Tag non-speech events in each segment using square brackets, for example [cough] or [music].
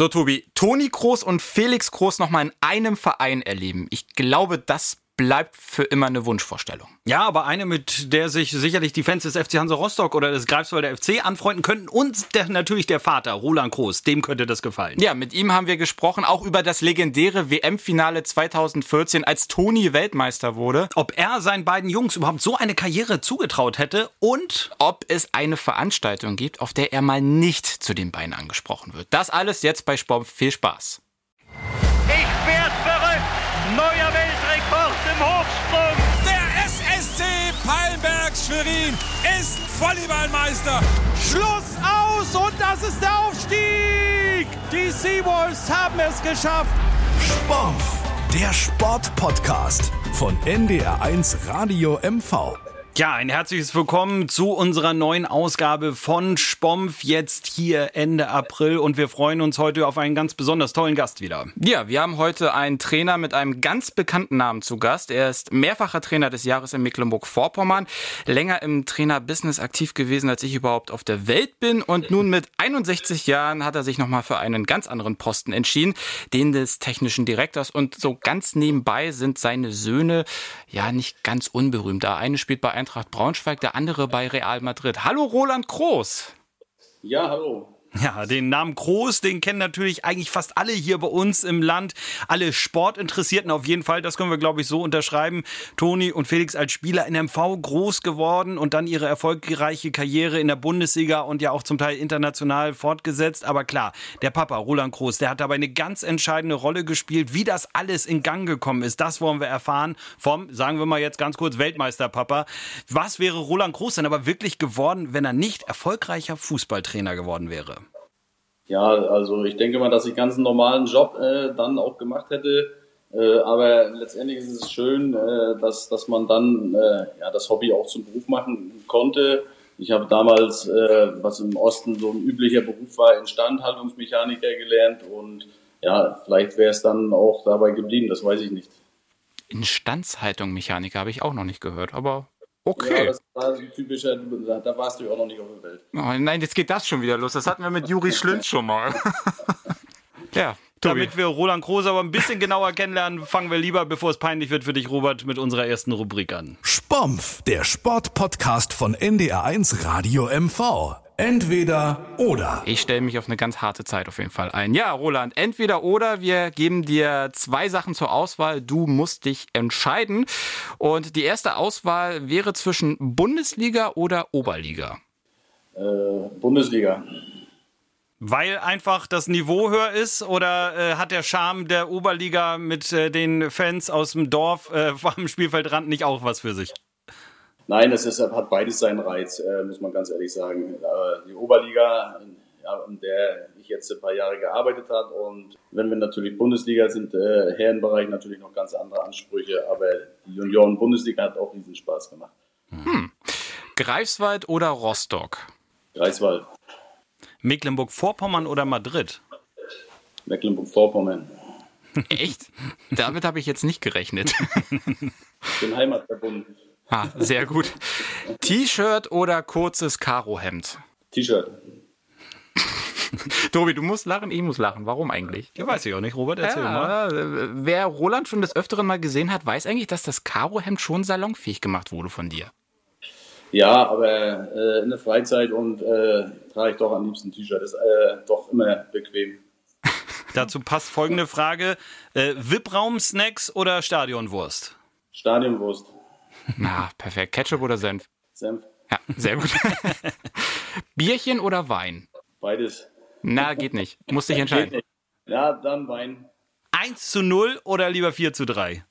So, Tobi, Toni Kroos und Felix Kroos nochmal in einem Verein erleben. Ich glaube, das bleibt für immer eine Wunschvorstellung. Ja, aber eine, mit der sich sicherlich die Fans des FC Hansa Rostock oder des Greifswalder FC anfreunden könnten und der, natürlich der Vater, Roland Kroos, dem könnte das gefallen. Ja, mit ihm haben wir gesprochen, auch über das legendäre WM-Finale 2014, als Toni Weltmeister wurde. Ob er seinen beiden Jungs überhaupt so eine Karriere zugetraut hätte und ob es eine Veranstaltung gibt, auf der er mal nicht zu den beiden angesprochen wird. Das alles jetzt bei Spom. Viel Spaß. Ich werd verrückt! Neuer Weltrekord Hochsprung! Der SSC Palmberg Schwerin ist Volleyballmeister. Schluss aus und das ist der Aufstieg! Die Seawolves haben es geschafft! Spomf, der Sportpodcast von NDR1 Radio MV. Ja, ein herzliches Willkommen zu unserer neuen Ausgabe von Spomf, jetzt hier Ende April und wir freuen uns heute auf einen ganz besonders tollen Gast wieder. Ja, wir haben heute einen Trainer mit einem ganz bekannten Namen zu Gast. Er ist mehrfacher Trainer des Jahres in Mecklenburg-Vorpommern, länger im Trainerbusiness aktiv gewesen, als ich überhaupt auf der Welt bin und nun mit 61 Jahren hat er sich nochmal für einen ganz anderen Posten entschieden, den des technischen Direktors und so ganz nebenbei sind seine Söhne ja nicht ganz unberühmt. Der eine spielt bei Eintracht Braunschweig, der andere bei Real Madrid. Hallo Roland Groß. Ja, hallo. [laughs] Ja, den Namen Groß, den kennen natürlich eigentlich fast alle hier bei uns im Land. Alle Sportinteressierten auf jeden Fall, das können wir, glaube ich, so unterschreiben. Toni und Felix als Spieler in MV groß geworden und dann ihre erfolgreiche Karriere in der Bundesliga und ja auch zum Teil international fortgesetzt. Aber klar, der Papa, Roland Groß, der hat dabei eine ganz entscheidende Rolle gespielt. Wie das alles in Gang gekommen ist, das wollen wir erfahren vom, sagen wir mal jetzt ganz kurz, Weltmeisterpapa. Was wäre Roland Groß denn aber wirklich geworden, wenn er nicht erfolgreicher Fußballtrainer geworden wäre? Ja, also ich denke mal, dass ich ganz einen normalen Job äh, dann auch gemacht hätte. Äh, aber letztendlich ist es schön, äh, dass, dass man dann äh, ja, das Hobby auch zum Beruf machen konnte. Ich habe damals, äh, was im Osten so ein üblicher Beruf war, Instandhaltungsmechaniker gelernt und ja, vielleicht wäre es dann auch dabei geblieben, das weiß ich nicht. Instandhaltung Mechaniker habe ich auch noch nicht gehört, aber Okay. Ja, das war so typischer, da warst du auch noch nicht auf der Welt. Oh, nein, jetzt geht das schon wieder los. Das hatten wir mit Juri Schlünz schon mal. [laughs] ja. Tobi. Damit wir Roland Kroos aber ein bisschen genauer kennenlernen, fangen wir lieber, bevor es peinlich wird für dich, Robert, mit unserer ersten Rubrik an. Spomf, der Sportpodcast von NDR1 Radio MV. Entweder oder. Ich stelle mich auf eine ganz harte Zeit auf jeden Fall ein. Ja, Roland, entweder oder. Wir geben dir zwei Sachen zur Auswahl. Du musst dich entscheiden. Und die erste Auswahl wäre zwischen Bundesliga oder Oberliga. Äh, Bundesliga. Weil einfach das Niveau höher ist oder äh, hat der Charme der Oberliga mit äh, den Fans aus dem Dorf äh, [laughs] am Spielfeldrand nicht auch was für sich? Nein, es ist, hat beides seinen Reiz, äh, muss man ganz ehrlich sagen. Äh, die Oberliga, in der ich jetzt ein paar Jahre gearbeitet habe und wenn wir natürlich Bundesliga sind, äh, Herrenbereich natürlich noch ganz andere Ansprüche, aber die Junioren-Bundesliga hat auch riesen Spaß gemacht. Hm. Greifswald oder Rostock? Greifswald. Mecklenburg-Vorpommern oder Madrid? Mecklenburg-Vorpommern. [laughs] Echt? Damit habe ich jetzt nicht gerechnet. [laughs] Ich bin heimatverbunden. Ah, sehr gut. T-Shirt oder kurzes Karohemd? T-Shirt. [laughs] Tobi, du musst lachen, ich muss lachen. Warum eigentlich? Ja, weiß ich auch nicht, Robert, erzähl ja, mal. Wer Roland schon des Öfteren mal gesehen hat, weiß eigentlich, dass das Karohemd schon salonfähig gemacht wurde von dir. Ja, aber äh, in der Freizeit und äh, trage ich doch am liebsten T-Shirt. Ist äh, doch immer bequem. [laughs] Dazu passt folgende Frage: äh, VIP-Raum-Snacks oder Stadionwurst? Stadionwurst. [laughs] Na, perfekt. Ketchup oder Senf? Senf. Ja, sehr gut. [laughs] Bierchen oder Wein? Beides. Na, geht nicht. Muss dich entscheiden. Ja, dann Wein. 1 zu 0 oder lieber 4 zu 3?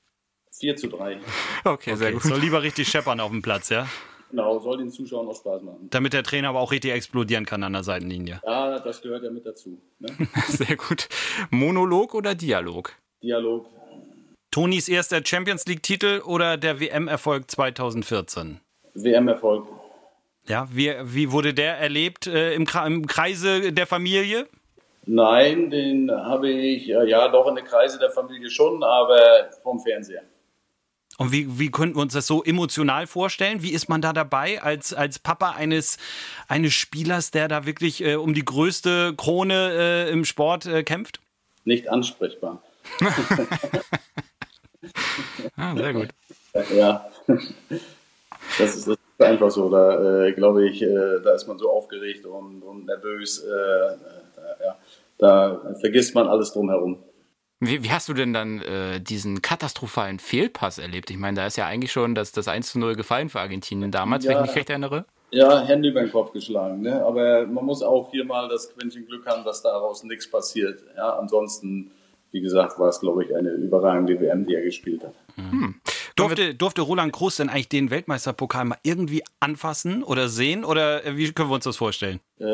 4 zu 3. Okay, sehr gut. Soll lieber richtig scheppern auf dem Platz, ja? Genau, soll den Zuschauern auch Spaß machen. Damit der Trainer aber auch richtig explodieren kann an der Seitenlinie. Ja, das gehört ja mit dazu. Ne? [laughs] Sehr gut. Monolog oder Dialog? Dialog. Tonis erster Champions League-Titel oder der WM-Erfolg 2014? WM-Erfolg. Ja, wie, wie wurde der erlebt äh, im, im Kreise der Familie? Nein, den habe ich, äh, ja doch in den Kreise der Familie schon, aber vom Fernseher. Und wie, wie könnten wir uns das so emotional vorstellen? Wie ist man da dabei als, als Papa eines, eines Spielers, der da wirklich äh, um die größte Krone äh, im Sport äh, kämpft? Nicht ansprechbar. [laughs] [laughs] ah, sehr gut. Ja, das ist, das ist einfach so. Da äh, glaube ich, äh, da ist man so aufgeregt und, und nervös. Äh, äh ja, da vergisst man alles drumherum. Wie, wie hast du denn dann äh, diesen katastrophalen Fehlpass erlebt? Ich meine, da ist ja eigentlich schon das, das 1 zu 0 gefallen für Argentinien damals, ja, wenn ich mich recht erinnere. Ja, Hände über den Kopf geschlagen. Ne? Aber man muss auch hier mal das Quäntchen Glück haben, dass daraus nichts passiert. Ja, ansonsten, wie gesagt, war es, glaube ich, eine überragende WM, die er gespielt hat. Hm. Durfte, durfte Roland Groß denn eigentlich den Weltmeisterpokal mal irgendwie anfassen oder sehen? Oder äh, wie können wir uns das vorstellen? Äh,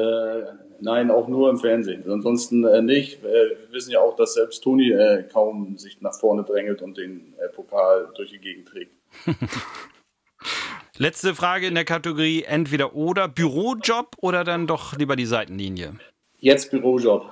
nein, auch nur im Fernsehen. Ansonsten äh, nicht. Äh, wir wissen ja auch, dass selbst Toni äh, kaum sich nach vorne drängelt und den äh, Pokal durch die Gegend trägt. [laughs] Letzte Frage in der Kategorie entweder oder Bürojob oder dann doch lieber die Seitenlinie? Jetzt Bürojob.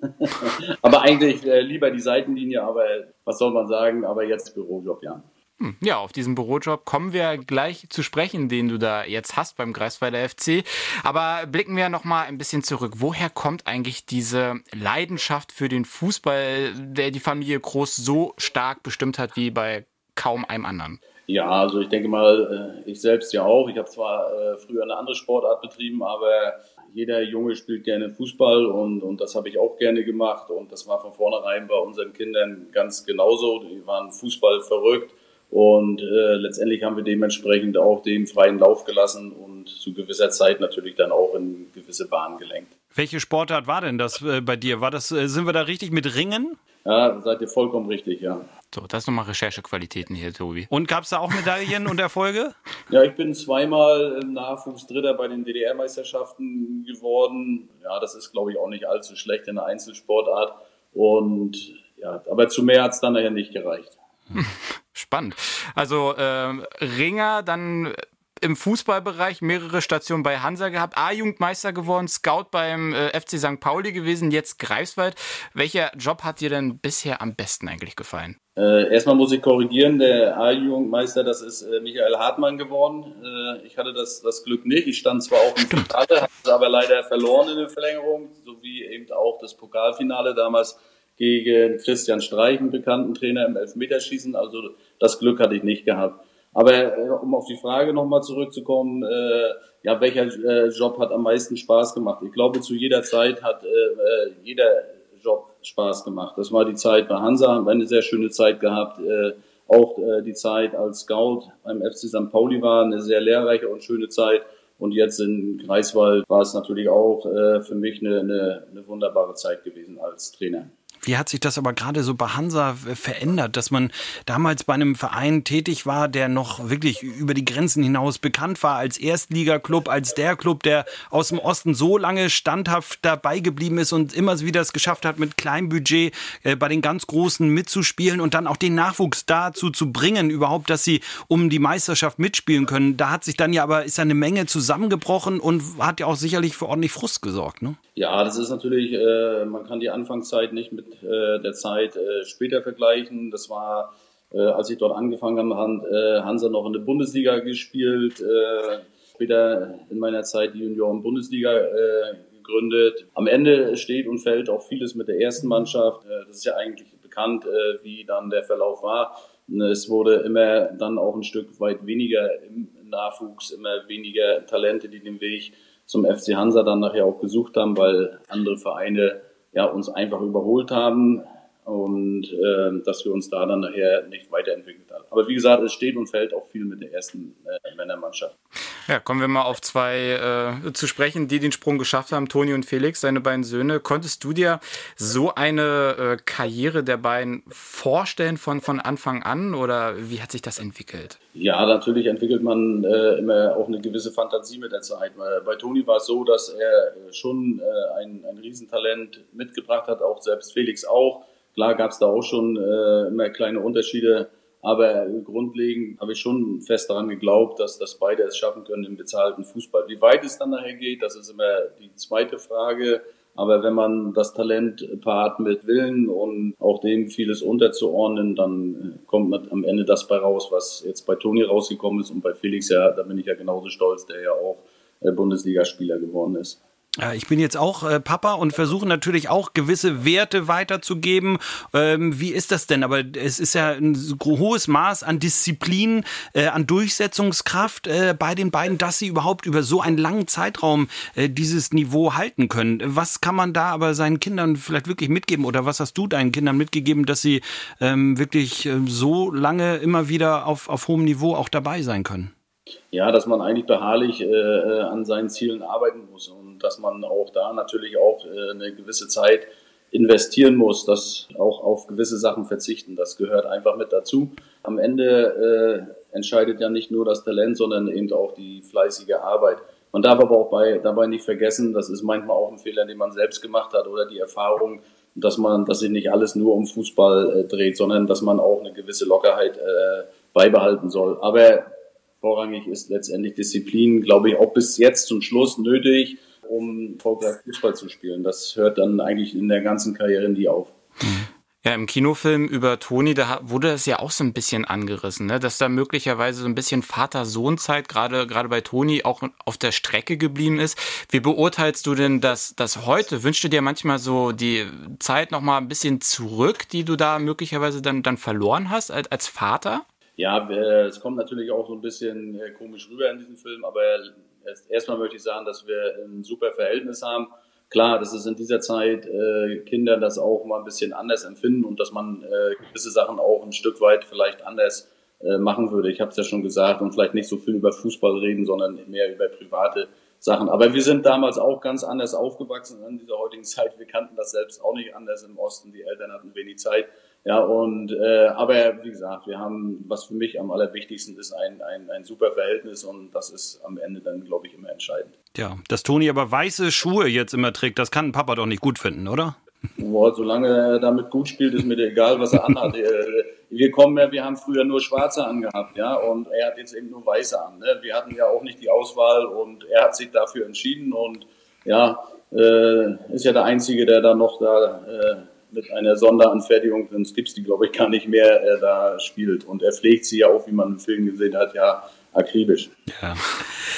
[laughs] aber eigentlich lieber die Seitenlinie, aber was soll man sagen, aber jetzt Bürojob, ja. Hm, ja, auf diesen Bürojob kommen wir gleich zu sprechen, den du da jetzt hast beim Greifswalder FC. Aber blicken wir noch mal ein bisschen zurück. Woher kommt eigentlich diese Leidenschaft für den Fußball, der die Familie Groß so stark bestimmt hat wie bei kaum einem anderen? Ja, also ich denke mal, äh, ich selbst ja auch. Ich habe zwar äh, früher eine andere Sportart betrieben, aber jeder Junge spielt gerne Fußball und, und das habe ich auch gerne gemacht. Und das war von vornherein bei unseren Kindern ganz genauso. Die waren Fußball verrückt. Und äh, letztendlich haben wir dementsprechend auch den freien Lauf gelassen und zu gewisser Zeit natürlich dann auch in gewisse Bahnen gelenkt. Welche Sportart war denn das äh, bei dir? War das, äh, sind wir da richtig mit Ringen? Ja, seid ihr vollkommen richtig, ja. So, das nochmal Recherchequalitäten hier, Tobi. Und gab es da auch Medaillen und Erfolge? [laughs] Ja, ich bin zweimal im Nachwuchs Dritter bei den DDR-Meisterschaften geworden. Ja, das ist, glaube ich, auch nicht allzu schlecht in der Einzelsportart. Und ja, aber zu mehr hat es dann nachher nicht gereicht. [laughs] Spannend. Also äh, Ringer, dann im Fußballbereich mehrere Stationen bei Hansa gehabt, A-Jugendmeister geworden, Scout beim äh, FC St. Pauli gewesen, jetzt Greifswald. Welcher Job hat dir denn bisher am besten eigentlich gefallen? Äh, erstmal muss ich korrigieren, der A-Jugendmeister, das ist äh, Michael Hartmann geworden. Äh, ich hatte das, das Glück nicht. Ich stand zwar auch im Finale, habe es aber leider verloren in der Verlängerung, sowie eben auch das Pokalfinale damals gegen Christian Streich, einen bekannten Trainer im Elfmeterschießen. Also das Glück hatte ich nicht gehabt. Aber äh, um auf die Frage nochmal zurückzukommen, äh, ja, welcher äh, Job hat am meisten Spaß gemacht? Ich glaube, zu jeder Zeit hat äh, äh, jeder Job Spaß gemacht. Das war die Zeit bei Hansa, haben wir eine sehr schöne Zeit gehabt. Äh, auch äh, die Zeit als Scout beim FC St. Pauli war eine sehr lehrreiche und schöne Zeit. Und jetzt in Greifswald war es natürlich auch äh, für mich eine, eine, eine wunderbare Zeit gewesen als Trainer. Wie hat sich das aber gerade so bei Hansa verändert, dass man damals bei einem Verein tätig war, der noch wirklich über die Grenzen hinaus bekannt war als Erstligaklub, als der Club, der aus dem Osten so lange standhaft dabei geblieben ist und immer wieder es geschafft hat, mit kleinem Budget äh, bei den ganz Großen mitzuspielen und dann auch den Nachwuchs dazu zu bringen, überhaupt, dass sie um die Meisterschaft mitspielen können. Da hat sich dann ja aber ist eine Menge zusammengebrochen und hat ja auch sicherlich für ordentlich Frust gesorgt. Ne? Ja, das ist natürlich, äh, man kann die Anfangszeit nicht mit äh, der Zeit äh, später vergleichen. Das war, äh, als ich dort angefangen habe, hat äh, Hansa noch in der Bundesliga gespielt. Äh, später in meiner Zeit die Junioren-Bundesliga gegründet. Am Ende steht und fällt auch vieles mit der ersten Mannschaft. Das ist ja eigentlich bekannt, wie dann der Verlauf war. Es wurde immer dann auch ein Stück weit weniger im Nachwuchs, immer weniger Talente, die den Weg zum FC Hansa dann nachher auch gesucht haben, weil andere Vereine ja, uns einfach überholt haben und äh, dass wir uns da dann nachher nicht weiterentwickelt haben. Aber wie gesagt, es steht und fällt auch viel mit der ersten äh, Männermannschaft. Ja, kommen wir mal auf zwei äh, zu sprechen, die den Sprung geschafft haben, Toni und Felix, seine beiden Söhne. Konntest du dir so eine äh, Karriere der beiden vorstellen von, von Anfang an oder wie hat sich das entwickelt? Ja, natürlich entwickelt man äh, immer auch eine gewisse Fantasie mit der Zeit. Bei Toni war es so, dass er schon äh, ein, ein Riesentalent mitgebracht hat, auch selbst Felix auch Klar gab es da auch schon äh, immer kleine Unterschiede, aber grundlegend habe ich schon fest daran geglaubt, dass, dass beide es schaffen können im bezahlten Fußball. Wie weit es dann nachher geht, das ist immer die zweite Frage. Aber wenn man das Talent paart mit Willen und auch dem vieles unterzuordnen, dann kommt am Ende das bei raus, was jetzt bei Toni rausgekommen ist und bei Felix ja, da bin ich ja genauso stolz, der ja auch äh, Bundesligaspieler geworden ist. Ich bin jetzt auch äh, Papa und versuche natürlich auch gewisse Werte weiterzugeben. Ähm, wie ist das denn? Aber es ist ja ein hohes Maß an Disziplin, äh, an Durchsetzungskraft äh, bei den beiden, dass sie überhaupt über so einen langen Zeitraum äh, dieses Niveau halten können. Was kann man da aber seinen Kindern vielleicht wirklich mitgeben oder was hast du deinen Kindern mitgegeben, dass sie ähm, wirklich äh, so lange immer wieder auf, auf hohem Niveau auch dabei sein können? Ja, dass man eigentlich beharrlich äh, äh, an seinen Zielen arbeiten muss und dass man auch da natürlich auch äh, eine gewisse Zeit investieren muss, dass auch auf gewisse Sachen verzichten. Das gehört einfach mit dazu. Am Ende äh, entscheidet ja nicht nur das Talent, sondern eben auch die fleißige Arbeit. Man darf aber auch bei, dabei nicht vergessen, das ist manchmal auch ein Fehler, den man selbst gemacht hat oder die Erfahrung, dass man, dass sich nicht alles nur um Fußball äh, dreht, sondern dass man auch eine gewisse Lockerheit äh, beibehalten soll. Aber Vorrangig ist letztendlich Disziplin, glaube ich, auch bis jetzt zum Schluss nötig, um erfolgreich Fußball zu spielen. Das hört dann eigentlich in der ganzen Karriere nie auf. Ja, im Kinofilm über Toni, da wurde es ja auch so ein bisschen angerissen, ne? dass da möglicherweise so ein bisschen Vater-Sohn-Zeit gerade gerade bei Toni auch auf der Strecke geblieben ist. Wie beurteilst du denn das, das heute? Wünschst du dir manchmal so die Zeit nochmal ein bisschen zurück, die du da möglicherweise dann, dann verloren hast als, als Vater? Ja, es kommt natürlich auch so ein bisschen äh, komisch rüber in diesem Film, aber erstmal möchte ich sagen, dass wir ein super Verhältnis haben. Klar, dass es in dieser Zeit äh, Kinder das auch mal ein bisschen anders empfinden und dass man äh, gewisse Sachen auch ein Stück weit vielleicht anders äh, machen würde. Ich habe es ja schon gesagt und vielleicht nicht so viel über Fußball reden, sondern mehr über private Sachen. Aber wir sind damals auch ganz anders aufgewachsen in dieser heutigen Zeit. Wir kannten das selbst auch nicht anders im Osten. Die Eltern hatten wenig Zeit. Ja, und äh, aber wie gesagt, wir haben, was für mich am allerwichtigsten ist, ein, ein, ein super Verhältnis und das ist am Ende dann, glaube ich, immer entscheidend. Ja, dass Toni aber weiße Schuhe jetzt immer trägt, das kann Papa doch nicht gut finden, oder? Boah, solange er damit gut spielt, ist mir egal, was er anhat. [laughs] Äh, wir kommen ja, wir haben früher nur Schwarze angehabt, ja, und er hat jetzt eben nur Weiße an. Ne? Wir hatten ja auch nicht die Auswahl und er hat sich dafür entschieden und ja, äh, ist ja der Einzige, der da noch da äh, mit einer Sonderanfertigung, sonst gibt's die, glaube ich, gar nicht mehr, äh, da spielt. Und er pflegt sie ja auch, wie man im Film gesehen hat, ja akribisch. Ja.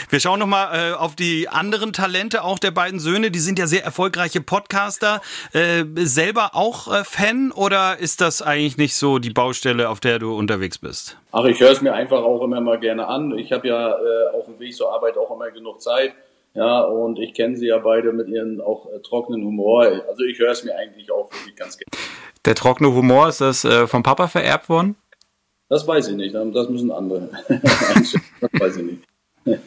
Wir schauen nochmal äh, auf die anderen Talente auch der beiden Söhne. Die sind ja sehr erfolgreiche Podcaster. Äh, selber auch äh, Fan oder ist das eigentlich nicht so die Baustelle, auf der du unterwegs bist? Ach, ich höre es mir einfach auch immer mal gerne an. Ich habe ja äh, auf dem Weg zur Arbeit auch immer genug Zeit. Ja, und ich kenne sie ja beide mit ihren auch äh, trockenen Humor. Also ich höre es mir eigentlich auch wirklich ganz gerne. Der trockene Humor, ist das äh, vom Papa vererbt worden? Das weiß ich nicht. Das müssen andere. [laughs] das weiß ich nicht.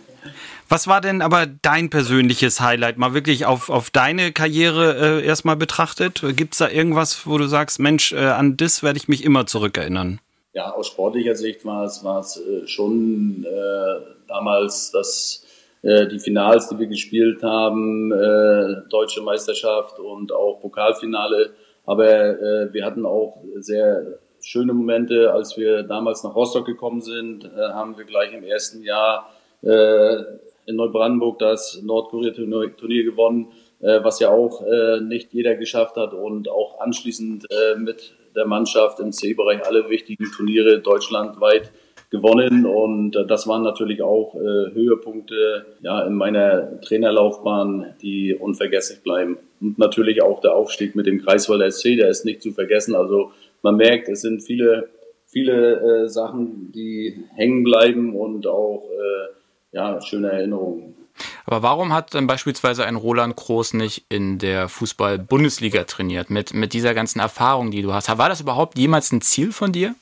Was war denn aber dein persönliches Highlight? Mal wirklich auf, auf deine Karriere äh, erstmal betrachtet. Gibt es da irgendwas, wo du sagst, Mensch, äh, an das werde ich mich immer zurückerinnern? Ja, aus sportlicher Sicht war es, war es äh, schon äh, damals das, äh, die Finals, die wir gespielt haben, äh, Deutsche Meisterschaft und auch Pokalfinale. Aber äh, wir hatten auch sehr schöne Momente, als wir damals nach Rostock gekommen sind, äh, haben wir gleich im ersten Jahr äh, in Neubrandenburg das Nordkorea-Turnier gewonnen, äh, was ja auch äh, nicht jeder geschafft hat und auch anschließend äh, mit der Mannschaft im C-Bereich alle wichtigen Turniere deutschlandweit gewonnen und äh, das waren natürlich auch äh, Höhepunkte ja in meiner Trainerlaufbahn, die unvergesslich bleiben. Und natürlich auch der Aufstieg mit dem Kreiswalder SC, der ist nicht zu vergessen. Also man merkt, es sind viele, viele äh, Sachen, die hängen bleiben und auch ja, schöne Erinnerungen. Aber warum hat dann beispielsweise ein Roland Groß nicht in der Fußball-Bundesliga trainiert, mit, mit dieser ganzen Erfahrung, die du hast? War das überhaupt jemals ein Ziel von dir?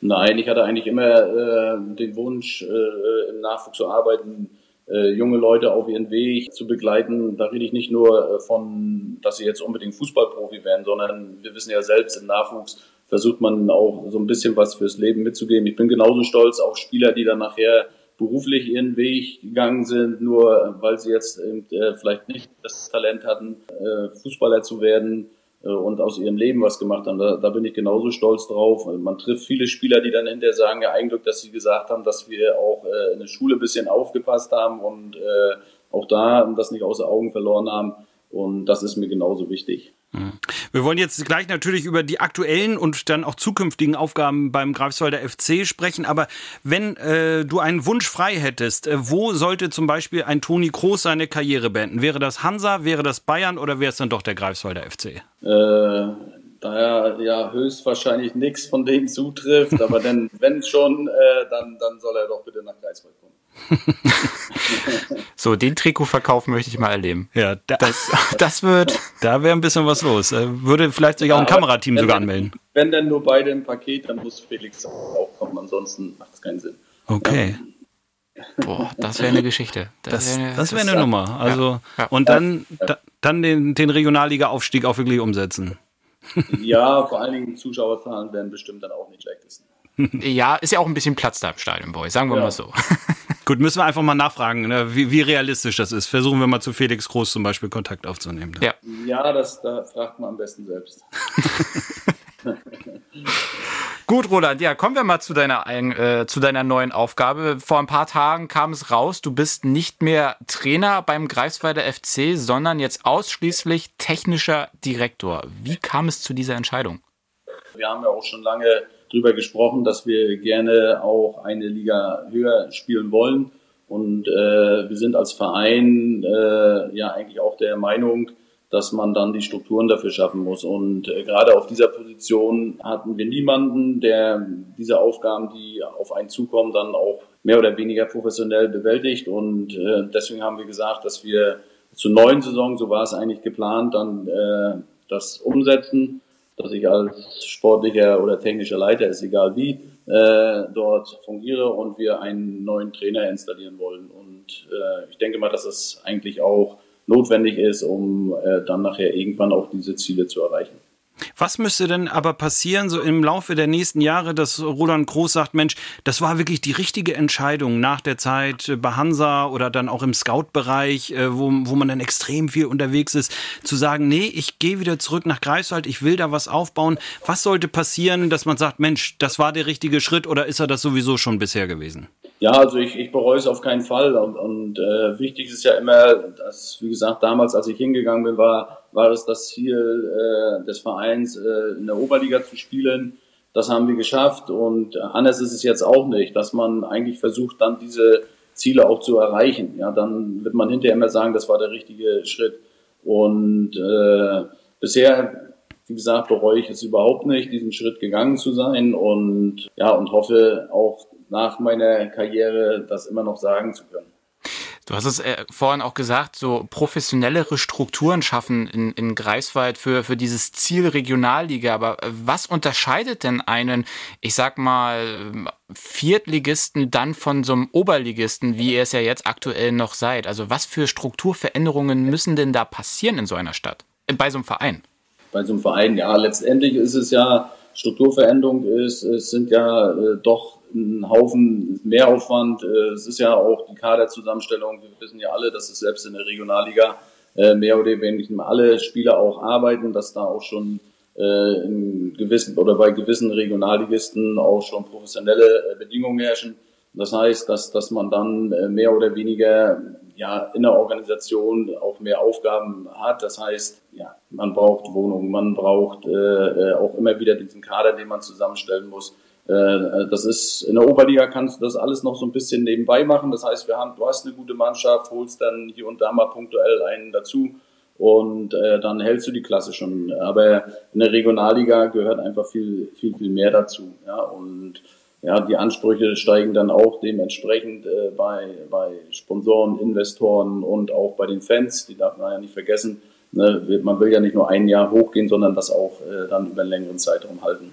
Nein, ich hatte eigentlich immer äh, den Wunsch, äh, im Nachwuchs zu arbeiten, äh, junge Leute auf ihren Weg zu begleiten. Da rede ich nicht nur äh, von, dass sie jetzt unbedingt Fußballprofi werden, sondern wir wissen ja selbst, im Nachwuchs versucht man auch so ein bisschen was fürs Leben mitzugeben. Ich bin genauso stolz auf Spieler, die dann nachher beruflich ihren Weg gegangen sind, nur weil sie jetzt äh, vielleicht nicht das Talent hatten, äh, Fußballer zu werden äh, und aus ihrem Leben was gemacht haben. Da, da bin ich genauso stolz drauf. Man trifft viele Spieler, die dann hinterher sagen, ja, ein Glück, dass sie gesagt haben, dass wir auch äh, in der Schule ein bisschen aufgepasst haben und äh, auch da das nicht außer Augen verloren haben. Und das ist mir genauso wichtig. Wir wollen jetzt gleich natürlich über die aktuellen und dann auch zukünftigen Aufgaben beim Greifswalder FC sprechen. Aber wenn äh, du einen Wunsch frei hättest, äh, wo sollte zum Beispiel ein Toni Kroos seine Karriere beenden? Wäre das Hansa, wäre das Bayern oder wäre es dann doch der Greifswalder FC? Äh, daher ja höchstwahrscheinlich nichts von denen zutrifft, aber denn, [laughs] wenn schon, äh, dann, dann soll er doch bitte nach Greifswald kommen. So, den Trikotverkauf möchte ich mal erleben. Ja, da, das, das wird. Da wäre ein bisschen was los. Äh, würde vielleicht sich auch ein Kamerateam sogar anmelden. Wenn denn nur beide im Paket, dann muss Felix auch kommen, ansonsten macht es keinen Sinn. Okay. Ja. Boah, das wäre eine Geschichte. Das, wäre eine, wär eine Nummer. Also, ja, ja. Und dann, da, dann den, den Regionalliga-Aufstieg auch wirklich umsetzen. Ja, vor allen Dingen Zuschauerzahlen werden bestimmt dann auch nicht schlechtesten. Ja, ist ja auch ein bisschen Platz da im Stadion, Boy, sagen wir mal so. [laughs] Gut, müssen wir einfach mal nachfragen, ne, wie, wie, realistisch das ist. Versuchen wir mal zu Felix Groß zum Beispiel Kontakt aufzunehmen. Ja, ja das da fragt man am besten selbst. [laughs] Gut, Roland, ja, kommen wir mal zu deiner, äh, zu deiner neuen Aufgabe. Vor ein paar Tagen kam es raus, du bist nicht mehr Trainer beim Greifswalder FC, sondern jetzt ausschließlich technischer Direktor. Wie kam es zu dieser Entscheidung? Wir haben ja auch schon lange drüber gesprochen, dass wir gerne auch eine Liga höher spielen wollen. Und äh, wir sind als Verein äh, ja eigentlich auch der Meinung, dass man dann die Strukturen dafür schaffen muss. Und äh, gerade auf dieser Position hatten wir niemanden, der diese Aufgaben, die auf einen zukommen, dann auch mehr oder weniger professionell bewältigt. Und äh, deswegen haben wir gesagt, dass wir zur neuen Saison, so war es eigentlich geplant, dann äh, das umsetzen dass ich als sportlicher oder technischer Leiter, ist egal wie, äh, dort fungiere und wir einen neuen Trainer installieren wollen. Und äh, ich denke mal, dass es eigentlich auch notwendig ist, um äh, dann nachher irgendwann auch diese Ziele zu erreichen. Was müsste denn aber passieren, so im Laufe der nächsten Jahre, dass Roland Groß sagt, Mensch, das war wirklich die richtige Entscheidung nach der Zeit bei Hansa oder dann auch im Scout-Bereich, äh, wo, wo man dann extrem viel unterwegs ist, zu sagen, nee, ich gehe wieder zurück nach Greifswald, ich will da was aufbauen. Was sollte passieren, dass man sagt, Mensch, das war der richtige Schritt oder ist er das sowieso schon bisher gewesen? Ja, also ich, ich bereue es auf keinen Fall. Und, und äh, wichtig ist ja immer, dass, wie gesagt, damals, als ich hingegangen bin, war, war es das Ziel äh, des Vereins, äh, in der Oberliga zu spielen. Das haben wir geschafft und anders ist es jetzt auch nicht, dass man eigentlich versucht, dann diese Ziele auch zu erreichen. Ja, dann wird man hinterher immer sagen, das war der richtige Schritt. Und äh, bisher, wie gesagt, bereue ich es überhaupt nicht, diesen Schritt gegangen zu sein und ja und hoffe auch nach meiner Karriere das immer noch sagen zu können. Du hast es äh, vorhin auch gesagt, so professionellere Strukturen schaffen in, in Greifswald für, für dieses Ziel Regionalliga. Aber äh, was unterscheidet denn einen, ich sag mal, Viertligisten dann von so einem Oberligisten, wie ihr es ja jetzt aktuell noch seid? Also was für Strukturveränderungen müssen denn da passieren in so einer Stadt, äh, bei so einem Verein? Bei so einem Verein, ja, letztendlich ist es ja, Strukturveränderung ist, es sind ja äh, doch ein Haufen Mehraufwand. Äh, es ist ja auch die Kaderzusammenstellung. Wir wissen ja alle, dass es selbst in der Regionalliga äh, mehr oder weniger alle Spieler auch arbeiten, dass da auch schon äh, in gewissen oder bei gewissen Regionalligisten auch schon professionelle Bedingungen herrschen. Das heißt, dass, dass man dann mehr oder weniger ja, in der Organisation auch mehr Aufgaben hat. Das heißt, ja, man braucht Wohnungen, man braucht äh, auch immer wieder diesen Kader, den man zusammenstellen muss. Äh, das ist, in der Oberliga kannst du das alles noch so ein bisschen nebenbei machen. Das heißt, wir haben, du hast eine gute Mannschaft, holst dann hier und da mal punktuell einen dazu und äh, dann hältst du die Klasse schon. Aber in der Regionalliga gehört einfach viel, viel, viel mehr dazu. Ja, und ja, die Ansprüche steigen dann auch dementsprechend äh, bei, bei Sponsoren, Investoren und auch bei den Fans. Die darf man ja nicht vergessen. Ne? Man will ja nicht nur ein Jahr hochgehen, sondern das auch äh, dann über einen längeren Zeitraum halten.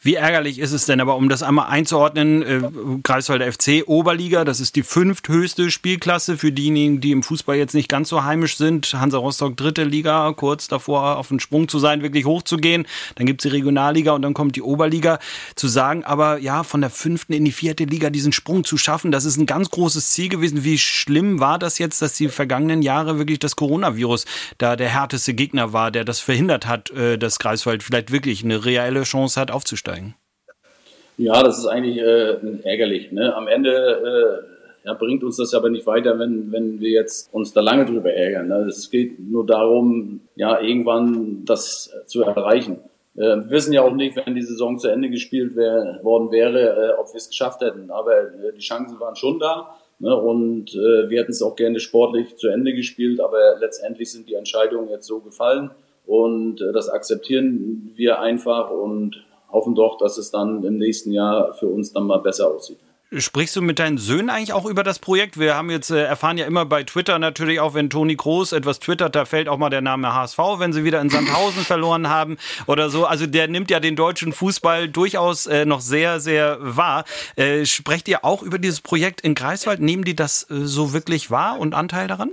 Wie ärgerlich ist es denn aber, um das einmal einzuordnen, äh, Greifswalder FC Oberliga, das ist die fünfthöchste Spielklasse für diejenigen, die im Fußball jetzt nicht ganz so heimisch sind. Hansa Rostock dritte Liga, kurz davor auf den Sprung zu sein, wirklich hochzugehen. Dann gibt's die Regionalliga und dann kommt die Oberliga. Zu sagen, aber ja, von der fünften in die vierte Liga diesen Sprung zu schaffen, das ist ein ganz großes Ziel gewesen. Wie schlimm war das jetzt, dass die vergangenen Jahre wirklich das Coronavirus da der härteste Gegner war, der das verhindert hat, äh, dass Greifswald vielleicht wirklich eine reelle Chance hat, aufzusteigen? Ja, das ist eigentlich äh, ärgerlich. Ne? Am Ende ja, bringt uns das aber nicht weiter, wenn, wenn wir jetzt uns da lange drüber ärgern. Ne? Es geht nur darum, ja, irgendwann das zu erreichen. Äh, wir wissen ja auch nicht, wenn die Saison zu Ende gespielt wär, worden wäre, äh, ob wir es geschafft hätten. Aber äh, die Chancen waren schon da. Ne? Und äh, wir hätten es auch gerne sportlich zu Ende gespielt, aber letztendlich sind die Entscheidungen jetzt so gefallen. Und äh, das akzeptieren wir einfach und hoffen doch, dass es dann im nächsten Jahr für uns dann mal besser aussieht. Sprichst du mit deinen Söhnen eigentlich auch über das Projekt? Wir haben jetzt äh, erfahren ja immer bei Twitter natürlich auch, wenn Toni Groß etwas twittert, da fällt auch mal der Name HSV, wenn sie wieder in Sandhausen [laughs] verloren haben oder so. Also der nimmt ja den deutschen Fußball durchaus äh, noch sehr, sehr wahr. Äh, sprecht ihr auch über dieses Projekt in Greifswald? Nehmen die das äh, so wirklich wahr und Anteil daran?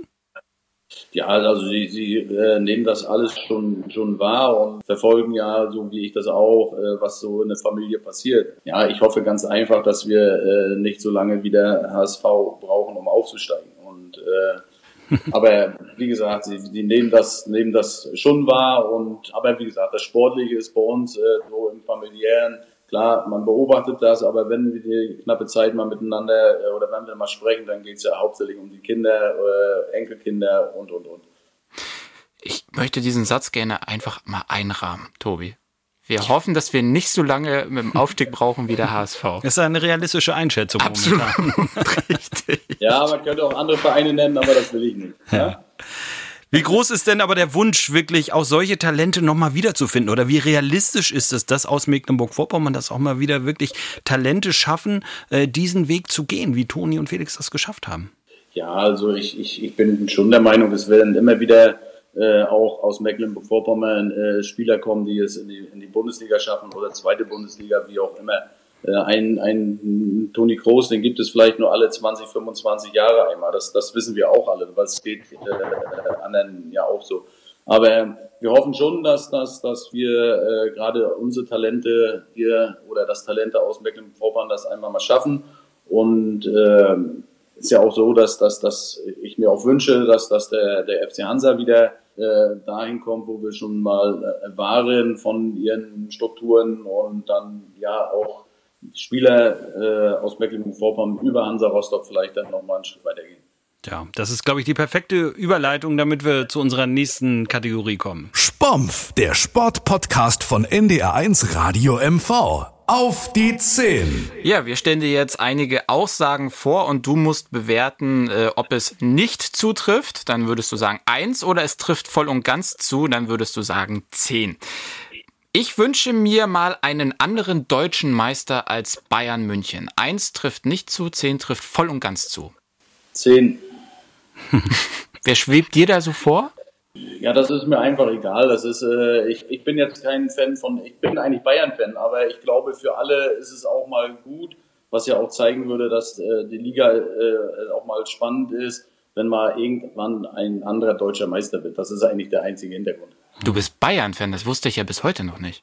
Ja, also sie, sie äh, nehmen das alles schon schon wahr und verfolgen ja, so wie ich das auch, äh, was so in der Familie passiert. Ja, ich hoffe ganz einfach, dass wir äh, nicht so lange wieder HSV brauchen, um aufzusteigen. Und äh, [laughs] aber wie gesagt, sie, sie nehmen das nehmen das schon wahr und aber wie gesagt, das Sportliche ist bei uns äh, so im familiären Klar, man beobachtet das, aber wenn wir die knappe Zeit mal miteinander äh, oder wenn wir mal sprechen, dann geht es ja hauptsächlich um die Kinder, äh, Enkelkinder und, und, und. Ich möchte diesen Satz gerne einfach mal einrahmen, Tobi. Wir hoffen, dass wir nicht so lange mit dem Aufstieg brauchen wie der HSV. Das ist eine realistische Einschätzung. Absolut. [laughs] Richtig. Ja, man könnte auch andere Vereine nennen, aber das will ich nicht. Ja? Wie groß ist denn aber der Wunsch, wirklich auch solche Talente nochmal wiederzufinden? Oder wie realistisch ist es, dass aus Mecklenburg-Vorpommern das auch mal wieder wirklich Talente schaffen, äh, diesen Weg zu gehen, wie Toni und Felix das geschafft haben? Ja, also ich, ich, ich bin schon der Meinung, es werden immer wieder äh, auch aus Mecklenburg-Vorpommern äh, Spieler kommen, die es in die, in die Bundesliga schaffen oder zweite Bundesliga, wie auch immer. Äh, ein, ein Toni Kroos, den gibt es vielleicht nur alle 20, 25 Jahre einmal. Das, das wissen wir auch alle, weil es geht äh, anderen ja auch so. Aber wir hoffen schon, dass, dass, dass wir äh, gerade unsere Talente hier oder das Talente aus Mecklenburg-Vorpommern das einmal mal schaffen. Und äh, ist ja auch so, dass, dass, dass ich mir auch wünsche, dass, dass der, der FC Hansa wieder äh, dahin kommt, wo wir schon mal äh, waren von ihren Strukturen und dann ja auch Spieler äh, aus Mecklenburg-Vorpommern über Hansa Rostock vielleicht dann nochmal einen Schritt weitergehen. Ja, das ist, glaube ich, die perfekte Überleitung, damit wir zu unserer nächsten Kategorie kommen. Spompf, der Sportpodcast von NDR1 Radio MV. Auf die 10. Ja, wir stellen dir jetzt einige Aussagen vor und du musst bewerten, äh, ob es nicht zutrifft. Dann würdest du sagen 1 oder es trifft voll und ganz zu, dann würdest du sagen 10. Ich wünsche mir mal einen anderen deutschen Meister als Bayern München. Eins trifft nicht zu, zehn trifft voll und ganz zu. Zehn. [laughs] Wer schwebt dir da so vor? Ja, das ist mir einfach egal. Das ist, äh, ich, ich bin jetzt kein Fan von, ich bin eigentlich Bayern-Fan, aber ich glaube, für alle ist es auch mal gut, was ja auch zeigen würde, dass äh, die Liga äh, auch mal spannend ist, wenn mal irgendwann ein anderer deutscher Meister wird. Das ist eigentlich der einzige Hintergrund. Du bist Bayern-Fan, das wusste ich ja bis heute noch nicht.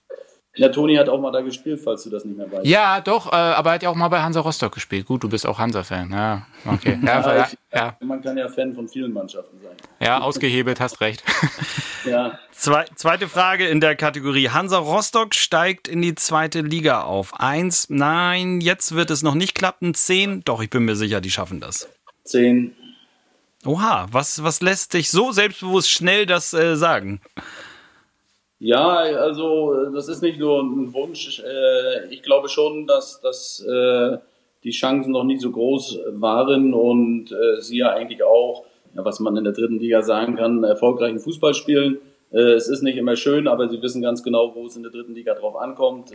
Ja, Toni hat auch mal da gespielt, falls du das nicht mehr weißt. Ja, doch, äh, aber er hat ja auch mal bei Hansa Rostock gespielt. Gut, du bist auch Hansa-Fan. Ja, okay. [laughs] Ja, ja, ich, ja, Man kann ja Fan von vielen Mannschaften sein. Ja, ausgehebelt, hast recht. [laughs] ja. Zwei, zweite Frage in der Kategorie. Hansa Rostock steigt in die zweite Liga auf. Eins, nein, jetzt wird es noch nicht klappen. Zehn, doch, ich bin mir sicher, die schaffen das. Zehn. Oha, was, was lässt dich so selbstbewusst schnell das äh, sagen? Ja, also das ist nicht nur ein Wunsch. Äh, ich glaube schon, dass, dass äh, die Chancen noch nie so groß waren und äh, sie ja eigentlich auch, was man in der dritten Liga sagen kann, erfolgreichen Fußball spielen. Es ist nicht immer schön, aber sie wissen ganz genau, wo es in der dritten Liga drauf ankommt.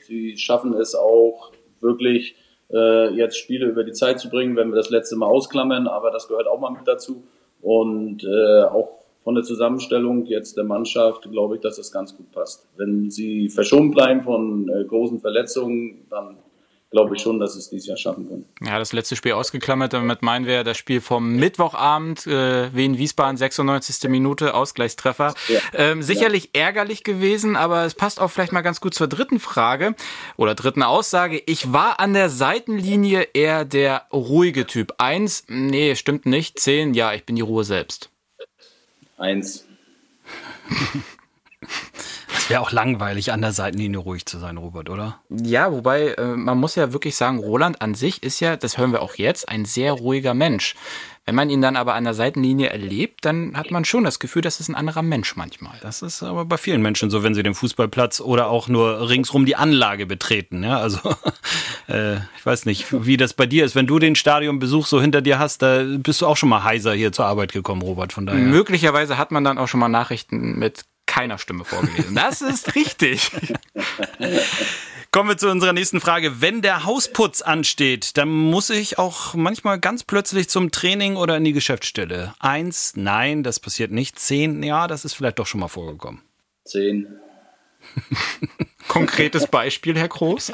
Sie schaffen es auch wirklich äh, jetzt Spiele über die Zeit zu bringen, wenn wir das letzte Mal ausklammern, aber das gehört auch mal mit dazu. Und äh, auch von der Zusammenstellung jetzt der Mannschaft glaube ich, dass das ganz gut passt. Wenn sie verschont bleiben von äh, großen Verletzungen, dann glaube ich schon, dass es dieses Jahr schaffen können. Ja, das letzte Spiel ausgeklammert, damit meinen wir das Spiel vom Mittwochabend, äh, Wien-Wiesbaden, 96. Minute, Ausgleichstreffer. Ja. Ähm, sicherlich ja. ärgerlich gewesen, aber es passt auch vielleicht mal ganz gut zur dritten Frage oder dritten Aussage. Ich war an der Seitenlinie eher der ruhige Typ. Eins, nee, stimmt nicht. Zehn, ja, ich bin die Ruhe selbst. Eins. [laughs] Wäre auch langweilig, an der Seitenlinie ruhig zu sein, Robert, oder? Ja, wobei äh, man muss ja wirklich sagen, Roland an sich ist ja, das hören wir auch jetzt, ein sehr ruhiger Mensch. Wenn man ihn dann aber an der Seitenlinie erlebt, dann hat man schon das Gefühl, das ist ein anderer Mensch manchmal. Das ist aber bei vielen Menschen so, wenn sie den Fußballplatz oder auch nur ringsrum die Anlage betreten. Ja, also [laughs] äh, ich weiß nicht, wie das bei dir ist. Wenn du den Stadionbesuch so hinter dir hast, da bist du auch schon mal heiser hier zur Arbeit gekommen, Robert. Von daher. Möglicherweise hat man dann auch schon mal Nachrichten mit keiner Stimme vorgelesen. Das ist richtig. [laughs] Kommen wir zu unserer nächsten Frage. Wenn der Hausputz ansteht, dann muss ich auch manchmal ganz plötzlich zum Training oder in die Geschäftsstelle. Eins, nein, das passiert nicht. Zehn, ja, das ist vielleicht doch schon mal vorgekommen. Zehn. [laughs] Konkretes Beispiel, Herr Groß?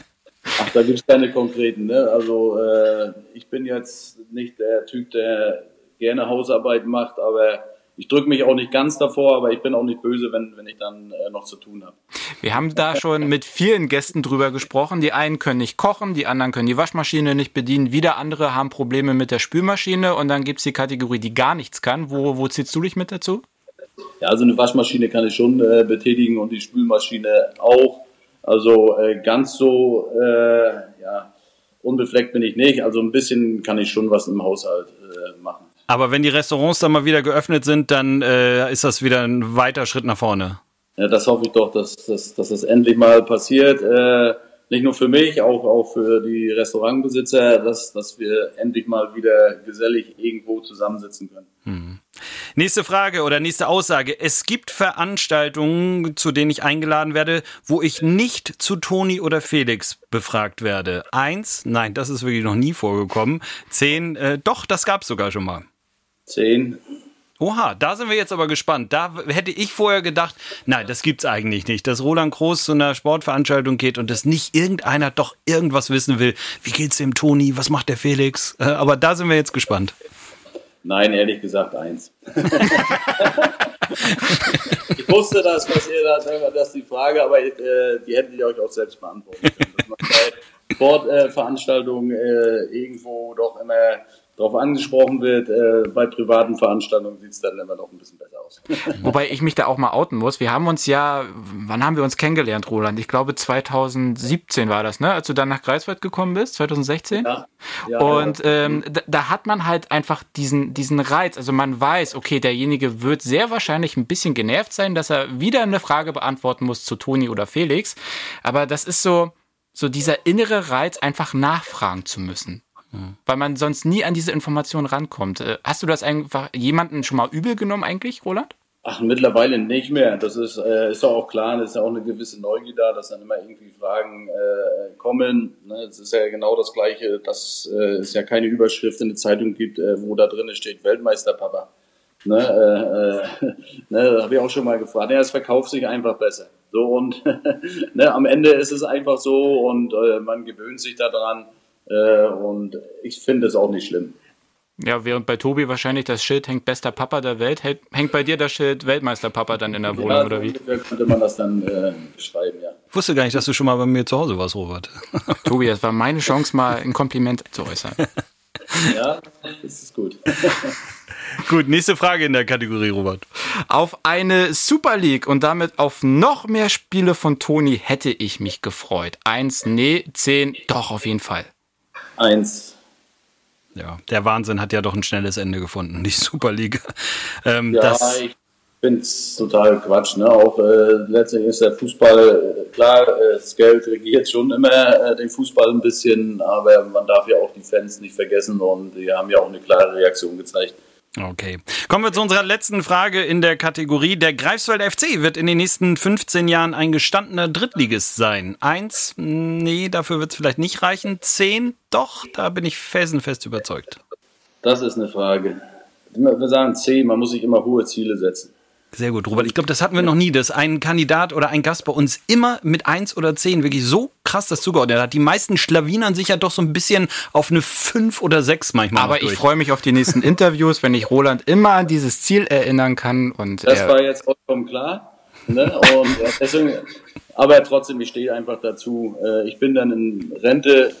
[laughs] Ach, da gibt es keine konkreten. Ne? Also äh, ich bin jetzt nicht der Typ, der gerne Hausarbeit macht, aber ich drücke mich auch nicht ganz davor, aber ich bin auch nicht böse, wenn, wenn ich dann äh, noch zu tun habe. Wir haben da schon mit vielen Gästen drüber gesprochen. Die einen können nicht kochen, die anderen können die Waschmaschine nicht bedienen, wieder andere haben Probleme mit der Spülmaschine und dann gibt es die Kategorie, die gar nichts kann. Wo, wo zählst du dich mit dazu? Ja, also eine Waschmaschine kann ich schon äh, betätigen und die Spülmaschine auch. Also äh, ganz so äh, ja, unbefleckt bin ich nicht. Also ein bisschen kann ich schon was im Haushalt äh, machen. Aber wenn die Restaurants dann mal wieder geöffnet sind, dann äh, ist das wieder ein weiter Schritt nach vorne. Ja, das hoffe ich doch, dass, dass, dass das endlich mal passiert. Äh, nicht nur für mich, auch, auch für die Restaurantbesitzer, dass, dass wir endlich mal wieder gesellig irgendwo zusammensitzen können. Hm. Nächste Frage oder nächste Aussage. Es gibt Veranstaltungen, zu denen ich eingeladen werde, wo ich nicht zu Toni oder Felix befragt werde. Eins, nein, das ist wirklich noch nie vorgekommen. Zehn, äh, doch, das gab es sogar schon mal. Zehn. Oha, da sind wir jetzt aber gespannt. Da hätte ich vorher gedacht, nein, das gibt's eigentlich nicht, dass Roland Groß zu einer Sportveranstaltung geht und dass nicht irgendeiner doch irgendwas wissen will. Wie geht's dem Toni? Was macht der Felix? Äh, aber da sind wir jetzt gespannt. Nein, ehrlich gesagt eins. [laughs] ich wusste, dass passiert hat, das ist die Frage, aber äh, die hättet ihr euch auch selbst beantworten können. Dass man bei Sportveranstaltungen äh, irgendwo doch immer darauf angesprochen wird. Äh, bei privaten Veranstaltungen sieht es dann immer noch ein bisschen besser aus. [laughs] Wobei ich mich da auch mal outen muss. Wir haben uns ja, wann haben wir uns kennengelernt, Roland? Ich glaube 2017 war das, ne? Als du dann nach Greifswald gekommen bist, 2016. Ja. ja Und ähm, da, da, hat man halt einfach diesen, diesen Reiz. Also man weiß, okay, derjenige wird sehr wahrscheinlich ein bisschen genervt sein, dass er wieder eine Frage beantworten muss zu Toni oder Felix. Aber das ist so, so dieser innere Reiz, einfach nachfragen zu müssen. Weil man sonst nie an diese Informationen rankommt. Äh, hast du das einfach jemanden schon mal übel genommen eigentlich, Roland? Ach, mittlerweile nicht mehr. Das ist, äh, ist auch klar, es ist ja auch eine gewisse Neugier da, dass dann immer irgendwie Fragen äh, kommen. Ne, es ist ja genau das Gleiche, dass äh, es ja keine Überschrift in der Zeitung gibt, äh, wo da drin steht Weltmeisterpapa. Ne, äh, äh, [laughs] ne, habe ich auch schon mal gefragt. Ja, es verkauft sich einfach besser. So und [laughs] ne, am Ende ist es einfach so und äh, man gewöhnt sich daran. Äh, und ich finde es auch nicht schlimm. Ja, während bei Tobi wahrscheinlich das Schild hängt bester Papa der Welt, hängt bei dir das Schild Weltmeister Papa dann in der Wohnung ja, oder wie? könnte man das dann äh, beschreiben, ja. Ich wusste gar nicht, dass du schon mal bei mir zu Hause warst, Robert. [laughs] Tobi, das war meine Chance, mal ein Kompliment zu äußern. Ja, das ist gut. [laughs] Gut, nächste Frage in der Kategorie, Robert. Auf eine Super League und damit auf noch mehr Spiele von Toni hätte ich mich gefreut. Eins, nee, zehn, doch, auf jeden Fall. Eins. Ja, der Wahnsinn hat ja doch ein schnelles Ende gefunden, die [laughs] Superliga. Ähm, ja, ich finde es total Quatsch. Ne? Auch äh, letztendlich ist der Fußball, äh, klar, äh, das Geld regiert schon immer äh, den Fußball ein bisschen, aber man darf ja auch die Fans nicht vergessen und die haben ja auch eine klare Reaktion gezeigt. Okay. Kommen wir zu unserer letzten Frage in der Kategorie. Der Greifswald FC wird in den nächsten 15 Jahren ein gestandener Drittligist sein. Eins, nee, dafür wird es vielleicht nicht reichen. Zehn, doch, da bin ich felsenfest überzeugt. Das ist eine Frage. Wir sagen zehn, man muss sich immer hohe Ziele setzen. Sehr gut, Robert. Ich glaube, das hatten wir noch nie, dass ein Kandidat oder ein Gast bei uns immer mit 1 oder 10 wirklich so krass das zugeordnet hat. Die meisten schlawinern sich ja doch so ein bisschen auf eine 5 oder 6 manchmal. Aber ich freue mich auf die nächsten [laughs] Interviews, wenn ich Roland immer an dieses Ziel erinnern kann. Und das war jetzt vollkommen klar. Ne? Und deswegen, aber trotzdem, ich stehe einfach dazu. Äh, ich bin dann in Rente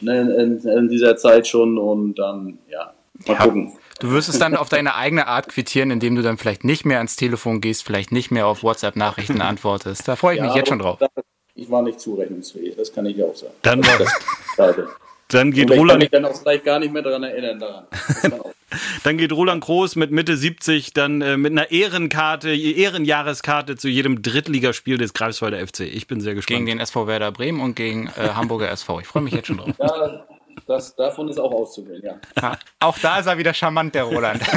ne, in, in, dieser Zeit schon und dann, ja, mal ja. gucken. Du wirst es dann auf deine eigene Art quittieren, indem du dann vielleicht nicht mehr ans Telefon gehst, vielleicht nicht mehr auf WhatsApp-Nachrichten antwortest. Da freue ich mich jetzt schon drauf. Ich war nicht zurechnungsfähig, das kann ich ja auch sagen. Dann, Das, dann geht Und ich kann Roland. mich dann auch vielleicht gar nicht mehr daran erinnern. Daran. Kann [laughs] Dann geht Roland Groß mit Mitte 70 dann äh, mit einer Ehrenkarte, Ehrenjahreskarte zu jedem Drittligaspiel des Greifswalder FC. Ich bin sehr gespannt. Gegen den SV Werder Bremen und gegen äh, Hamburger SV. Ich freue mich jetzt schon drauf. Ja, das, davon ist auch auszugehen, ja. Ja, auch da ist er wieder charmant, der Roland. [laughs]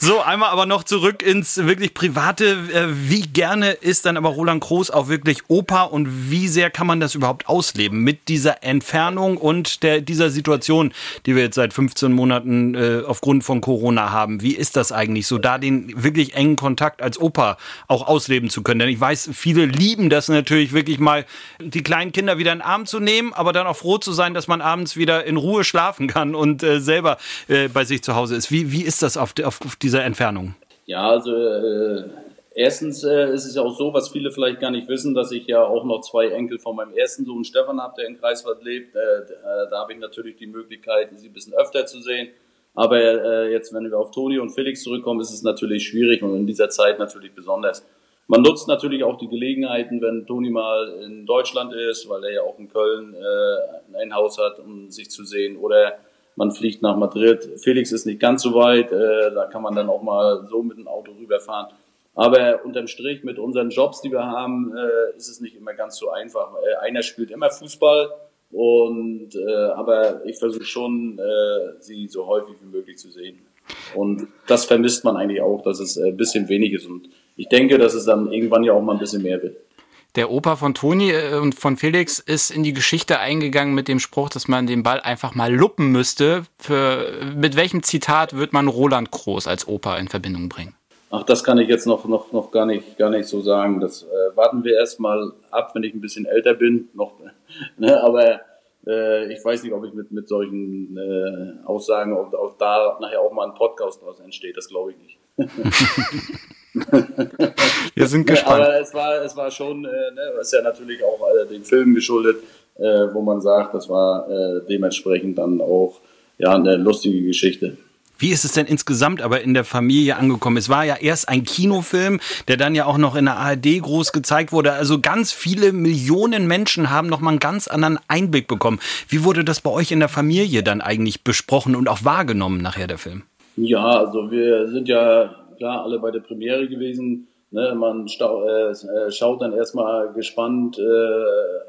So, einmal aber noch zurück ins wirklich Private. Äh, Wie gerne ist dann aber Roland Groß auch wirklich Opa und wie sehr kann man das überhaupt ausleben mit dieser Entfernung und der, dieser Situation, die wir jetzt seit 15 Monaten äh, aufgrund von Corona haben? Wie ist das eigentlich so, da den wirklich engen Kontakt als Opa auch ausleben zu können? Denn ich weiß, viele lieben das natürlich wirklich mal, die kleinen Kinder wieder in den Arm zu nehmen, aber dann auch froh zu sein, dass man abends wieder in Ruhe schlafen kann und äh, selber äh, bei sich zu Hause ist. Wie, wie ist das auf, auf, auf dieser Entfernung? Ja, also äh, erstens äh, ist es ja auch so, was viele vielleicht gar nicht wissen, dass ich ja auch noch zwei Enkel von meinem ersten Sohn Stefan habe, der in Greifswald lebt. Äh, äh, da habe ich natürlich die Möglichkeit, sie ein bisschen öfter zu sehen. Aber jetzt, wenn wir auf Toni und Felix zurückkommen, ist es natürlich schwierig und in dieser Zeit natürlich besonders. Man nutzt natürlich auch die Gelegenheiten, wenn Toni mal in Deutschland ist, weil er ja auch in Köln äh, ein Haus hat, um sich zu sehen. Oder man fliegt nach Madrid. Felix ist nicht ganz so weit, äh, da kann man dann auch mal so mit dem Auto rüberfahren. Aber unterm Strich mit unseren Jobs, die wir haben, äh, ist es nicht immer ganz so einfach. Äh, einer spielt immer Fußball und äh, aber ich versuche schon, äh, sie so häufig wie möglich zu sehen. Und das vermisst man eigentlich auch, dass es äh, ein bisschen wenig ist. Und ich denke, dass es dann irgendwann ja auch mal ein bisschen mehr wird. Der Opa von Toni äh, und von Felix ist in die Geschichte eingegangen mit dem Spruch, dass man den Ball einfach mal luppen müsste. Für, mit welchem Zitat wird man Roland Groß als Opa in Verbindung bringen? Ach, das kann ich jetzt noch, noch, noch gar nicht, gar nicht so sagen. Das äh, warten wir erst mal ab, wenn ich ein bisschen älter bin. Noch, [laughs] ne? Aber äh, ich weiß nicht, ob ich mit, mit solchen äh, Aussagen, ob, ob da nachher auch mal ein Podcast draus entsteht. Das glaube ich nicht. [laughs] [laughs] [laughs] Wir sind gespannt. aber es war, es war schon, äh, ne, ist ja natürlich auch äh, dem Film geschuldet, äh, wo man sagt, das war äh, dementsprechend dann auch ja eine lustige Geschichte. Wie ist es denn insgesamt aber in der Familie angekommen? Es war ja erst ein Kinofilm, der dann ja auch noch in der ARD groß gezeigt wurde. Also ganz viele Millionen Menschen haben noch mal einen ganz anderen Einblick bekommen. Wie wurde das bei euch in der Familie dann eigentlich besprochen und auch wahrgenommen nachher der Film? Ja, also wir sind ja klar alle bei der Premiere gewesen. Ne, man stau, äh, äh, schaut dann erstmal gespannt, äh,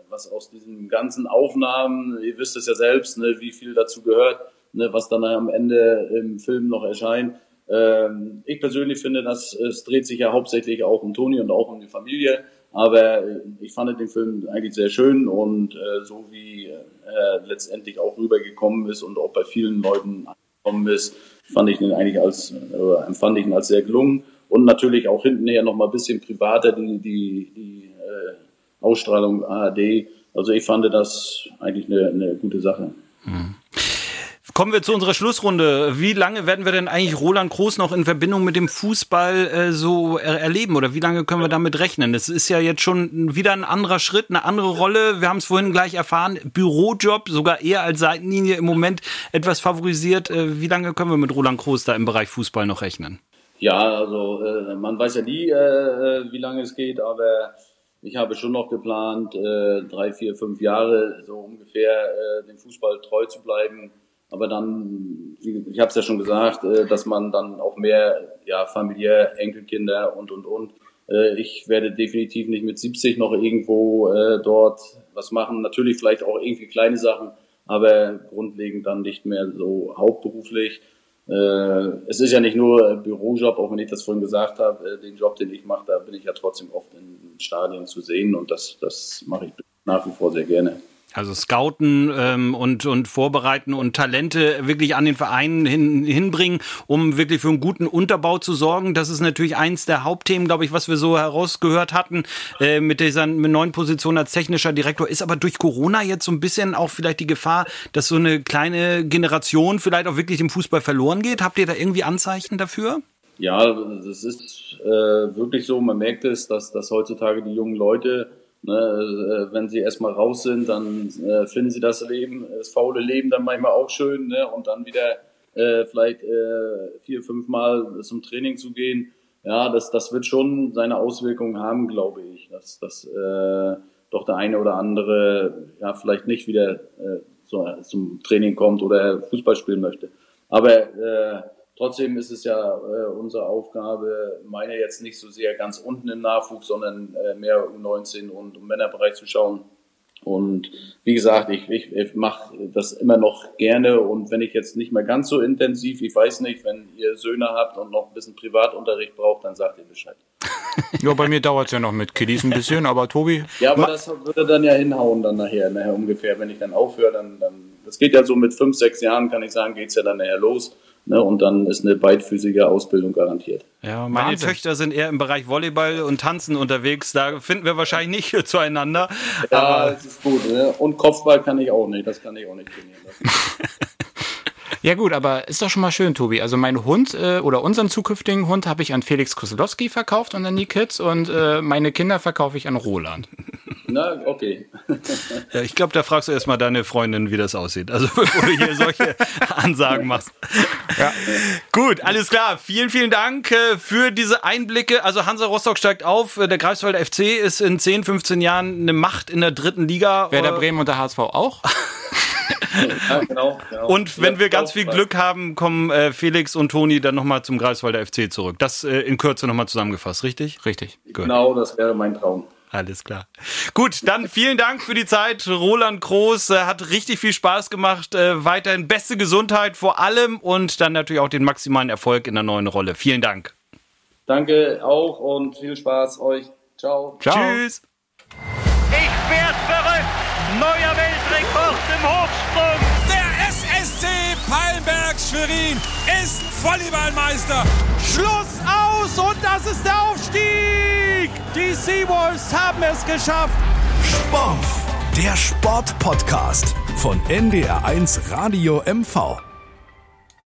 was aus diesen ganzen Aufnahmen, ihr wisst es ja selbst, ne, wie viel dazu gehört, ne, was dann am Ende im Film noch erscheint. Ähm, ich persönlich finde, dass es dreht sich ja hauptsächlich auch um Toni und auch um die Familie. Aber äh, ich fand den Film eigentlich sehr schön und äh, so wie er letztendlich auch rübergekommen ist und auch bei vielen Leuten angekommen ist, fand ich ihn eigentlich als, äh, empfand ich ihn als sehr gelungen. Und natürlich auch hintenher noch mal ein bisschen privater, die, die, die äh, Ausstrahlung ARD. Also ich fand das eigentlich eine, eine gute Sache. Kommen wir zu unserer Schlussrunde. Wie lange werden wir denn eigentlich Roland Groß noch in Verbindung mit dem Fußball äh, so er erleben oder wie lange können wir damit rechnen? Es ist ja jetzt schon wieder ein anderer Schritt, eine andere Rolle. Wir haben es vorhin gleich erfahren. Bürojob, sogar eher als Seitenlinie im Moment etwas favorisiert. Äh, wie lange können wir mit Roland Groß da im Bereich Fußball noch rechnen? Ja, also äh, man weiß ja nie, äh, wie lange es geht, aber ich habe schon noch geplant, äh, drei, vier, fünf Jahre so ungefähr äh, dem Fußball treu zu bleiben. Aber dann, wie- ich habe es ja schon gesagt, äh, dass man dann auch mehr, ja, familiär, Enkelkinder und, und, und. Äh, ich werde definitiv nicht mit 70 noch irgendwo äh, dort was machen. Natürlich vielleicht auch irgendwie kleine Sachen, aber grundlegend dann nicht mehr so hauptberuflich. Äh, es ist ja nicht nur ein Bürojob, auch wenn ich das vorhin gesagt habe, äh, den Job, den ich mache, da bin ich ja trotzdem oft in Stadien zu sehen und das, das mache ich nach wie vor sehr gerne. Also scouten ähm, und, und vorbereiten und Talente wirklich an den Vereinen hin, hinbringen, um wirklich für einen guten Unterbau zu sorgen. Das ist natürlich eins der Hauptthemen, glaube ich, was wir so herausgehört hatten äh, mit dieser mit neuen Position als technischer Direktor. Ist aber durch Corona jetzt so ein bisschen auch vielleicht die Gefahr, dass so eine kleine Generation vielleicht auch wirklich dem Fußball verloren geht. Habt ihr da irgendwie Anzeichen dafür? Ja, das ist äh, wirklich so. Man merkt es, dass, dass heutzutage die jungen Leute, ne, äh, wenn sie erstmal raus sind, dann äh, finden sie das Leben, das faule Leben dann manchmal auch schön, ne, und dann wieder äh, vielleicht äh, vier, fünf Mal zum Training zu gehen, ja, das, das wird schon seine Auswirkungen haben, glaube ich, dass, dass äh, doch der eine oder andere ja vielleicht nicht wieder äh, so, zum Training kommt oder Fußball spielen möchte. Aber äh, trotzdem ist es ja äh, unsere Aufgabe, meine jetzt nicht so sehr ganz unten im Nachwuchs, sondern äh, mehr um 19 und im Männerbereich zu schauen. Und wie gesagt, ich, ich, ich mache das immer noch gerne und wenn ich jetzt nicht mehr ganz so intensiv, ich weiß nicht, wenn ihr Söhne habt und noch ein bisschen Privatunterricht braucht, dann sagt ihr Bescheid. [laughs] ja, bei mir dauert es ja noch mit Kiddies ein bisschen, aber Tobi. Ja, aber das würde dann ja hinhauen dann nachher, nachher ungefähr, wenn ich dann aufhöre, dann, dann das geht ja so mit fünf, sechs Jahren, kann ich sagen, geht's ja dann nachher los. Ne, und dann ist eine beidfüßige Ausbildung garantiert. Ja, meine Wahnsinn. Töchter sind eher im Bereich Volleyball und Tanzen unterwegs. Da finden wir wahrscheinlich nicht zueinander. Ja, aber das ist gut. Ne? Und Kopfball kann ich auch nicht. Das kann ich auch nicht trainieren. [laughs] Ja gut, aber ist doch schon mal schön, Tobi. Also mein Hund äh, oder unseren zukünftigen Hund habe ich an Felix Koslowski verkauft und an die Kids und äh, meine Kinder verkaufe ich an Roland. Na, okay. [laughs] ja, ich glaube, da fragst du erstmal deine Freundin, wie das aussieht. Also [laughs] bevor du hier solche Ansagen machst. Ja. Gut, alles klar. Vielen, vielen Dank äh, für diese Einblicke. Also Hansa Rostock steigt auf. Äh, der Greifswalder FC ist in 10, 15 Jahren eine Macht in der dritten Liga. Werder Bremen und der HSV auch. [laughs] Ja, genau, genau. Und wenn wir ganz viel Glück haben, kommen äh, Felix und Toni dann nochmal zum Greifswalder FC zurück. Das äh, in Kürze nochmal zusammengefasst, richtig? Richtig. Good. Genau, das wäre mein Traum. Alles klar. Gut, dann vielen Dank für die Zeit. Roland Groß äh, hat richtig viel Spaß gemacht. Äh, weiterhin beste Gesundheit vor allem und dann natürlich auch den maximalen Erfolg in der neuen Rolle. Vielen Dank. Danke auch und viel Spaß euch. Ciao. Ciao. Tschüss. Ich werde verrückt. Neuer Weltrekord im Hochsprung. Palmberg Schwerin ist Volleyballmeister. Schluss aus und das ist der Aufstieg. Die Seawolves haben es geschafft. Sport, der Sportpodcast von NDR1 Radio MV.